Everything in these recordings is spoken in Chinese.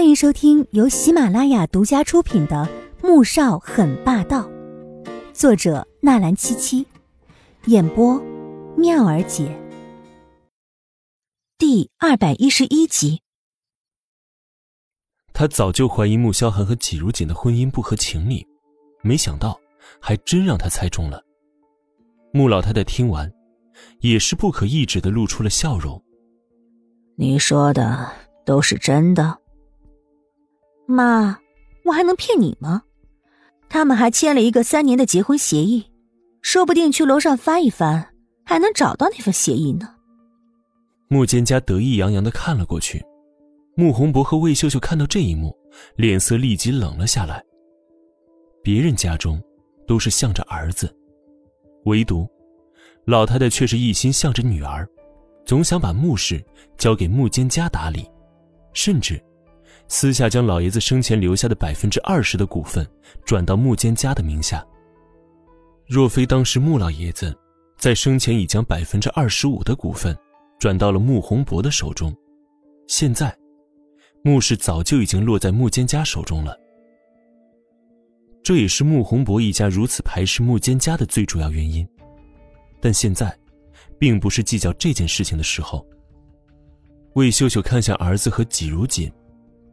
欢迎收听由喜马拉雅独家出品的《穆少很霸道》，作者纳兰七七，演播妙儿姐。第二百一十一集。他早就怀疑穆萧寒和季如锦的婚姻不合情理，没想到还真让他猜中了。穆老太太听完，也是不可抑制的露出了笑容。你说的都是真的，妈，我还能骗你吗？他们还签了一个三年的结婚协议，说不定去楼上翻一翻，还能找到那份协议呢。穆蒹葭得意洋洋的看了过去，穆宏博和魏秀秀看到这一幕，脸色立即冷了下来。别人家中都是向着儿子，唯独老太太却是一心向着女儿。总想把穆氏交给穆蒹葭打理，甚至私下将老爷子生前留下的百分之二十的股份转到穆坚家的名下。若非当时穆老爷子在生前已将百分之二十五的股份转到了穆宏博的手中，现在穆氏早就已经落在穆坚家手中了。这也是穆宏博一家如此排斥穆坚家的最主要原因。但现在。并不是计较这件事情的时候。魏秀秀看向儿子和季如锦，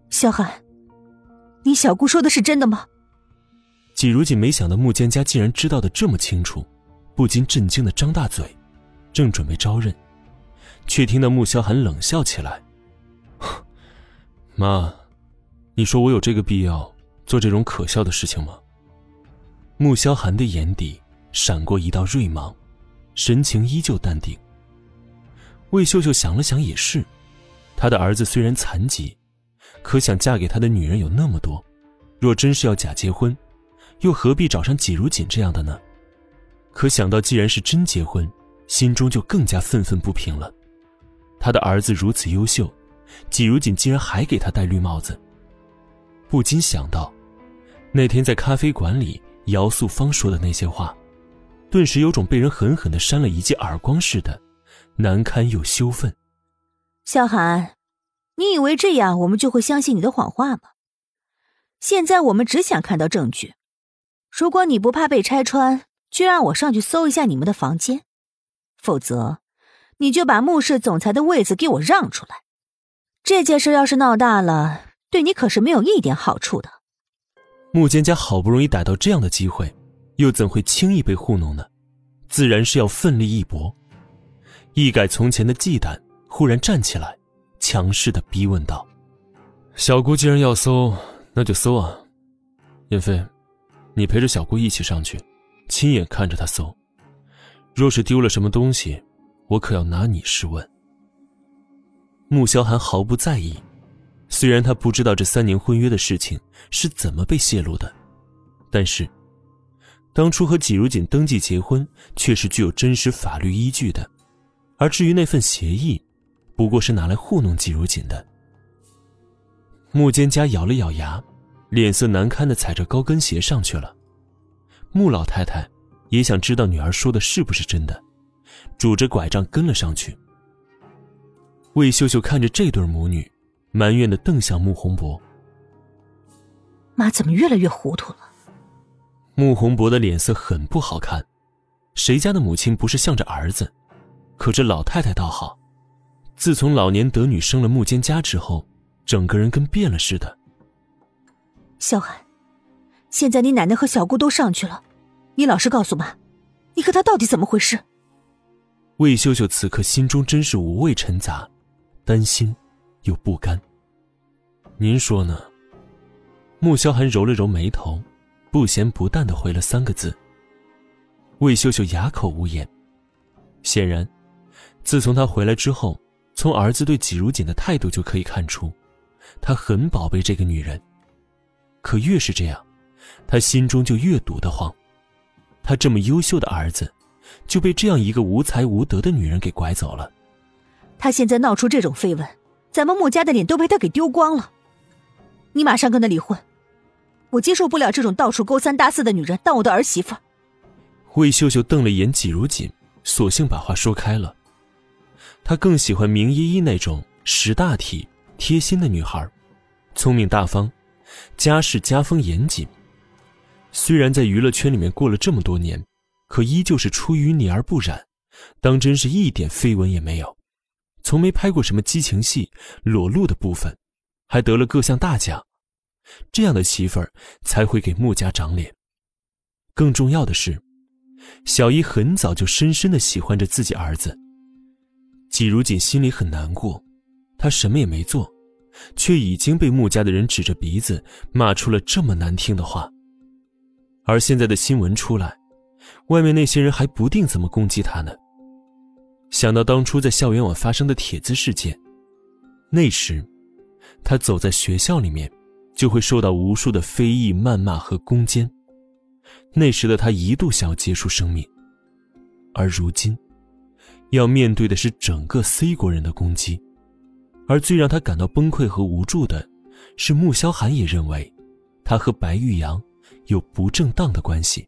萧寒，你小姑说的是真的吗？季如锦没想到穆蒹葭竟然知道的这么清楚，不禁震惊的张大嘴，正准备招认，却听到穆萧寒冷笑起来：“妈，你说我有这个必要做这种可笑的事情吗？”穆萧寒的眼底闪过一道锐芒。神情依旧淡定。魏秀秀想了想，也是，她的儿子虽然残疾，可想嫁给他的女人有那么多，若真是要假结婚，又何必找上季如锦这样的呢？可想到既然是真结婚，心中就更加愤愤不平了。他的儿子如此优秀，季如锦竟然还给他戴绿帽子，不禁想到，那天在咖啡馆里姚素芳说的那些话。顿时有种被人狠狠的扇了一记耳光似的，难堪又羞愤。萧寒，你以为这样我们就会相信你的谎话吗？现在我们只想看到证据。如果你不怕被拆穿，就让我上去搜一下你们的房间；否则，你就把穆氏总裁的位子给我让出来。这件事要是闹大了，对你可是没有一点好处的。穆蒹葭好不容易逮到这样的机会。又怎会轻易被糊弄呢？自然是要奋力一搏，一改从前的忌惮，忽然站起来，强势的逼问道：“小姑既然要搜，那就搜啊！燕飞，你陪着小姑一起上去，亲眼看着她搜。若是丢了什么东西，我可要拿你试问。”穆萧寒毫不在意，虽然他不知道这三年婚约的事情是怎么被泄露的，但是。当初和季如锦登记结婚，却是具有真实法律依据的，而至于那份协议，不过是拿来糊弄季如锦的。穆蒹葭咬了咬牙，脸色难堪的踩着高跟鞋上去了。穆老太太也想知道女儿说的是不是真的，拄着拐杖跟了上去。魏秀秀看着这对母女，埋怨的瞪向穆宏博：“妈怎么越来越糊涂了？”穆宏博的脸色很不好看，谁家的母亲不是向着儿子？可这老太太倒好，自从老年得女生了穆蒹家之后，整个人跟变了似的。萧寒，现在你奶奶和小姑都上去了，你老实告诉妈，你和她到底怎么回事？魏秀秀此刻心中真是五味陈杂，担心又不甘。您说呢？穆萧寒揉了揉眉头。不咸不淡的回了三个字。魏秀秀哑口无言。显然，自从他回来之后，从儿子对季如锦的态度就可以看出，他很宝贝这个女人。可越是这样，他心中就越堵得慌。他这么优秀的儿子，就被这样一个无才无德的女人给拐走了。他现在闹出这种绯闻，咱们穆家的脸都被他给丢光了。你马上跟他离婚。我接受不了这种到处勾三搭四的女人当我的儿媳妇。魏秀秀瞪了眼季如锦，索性把话说开了。他更喜欢明依依那种识大体、贴心的女孩，聪明大方，家世家风严谨。虽然在娱乐圈里面过了这么多年，可依旧是出淤泥而不染，当真是一点绯闻也没有，从没拍过什么激情戏、裸露的部分，还得了各项大奖。这样的媳妇儿才会给穆家长脸。更重要的是，小姨很早就深深的喜欢着自己儿子。季如锦心里很难过，她什么也没做，却已经被穆家的人指着鼻子骂出了这么难听的话。而现在的新闻出来，外面那些人还不定怎么攻击他呢。想到当初在校园网发生的帖子事件，那时，他走在学校里面，就会受到无数的非议、谩骂和攻坚。那时的他一度想要结束生命，而如今，要面对的是整个 C 国人的攻击。而最让他感到崩溃和无助的，是穆萧寒也认为，他和白玉阳。有不正当的关系。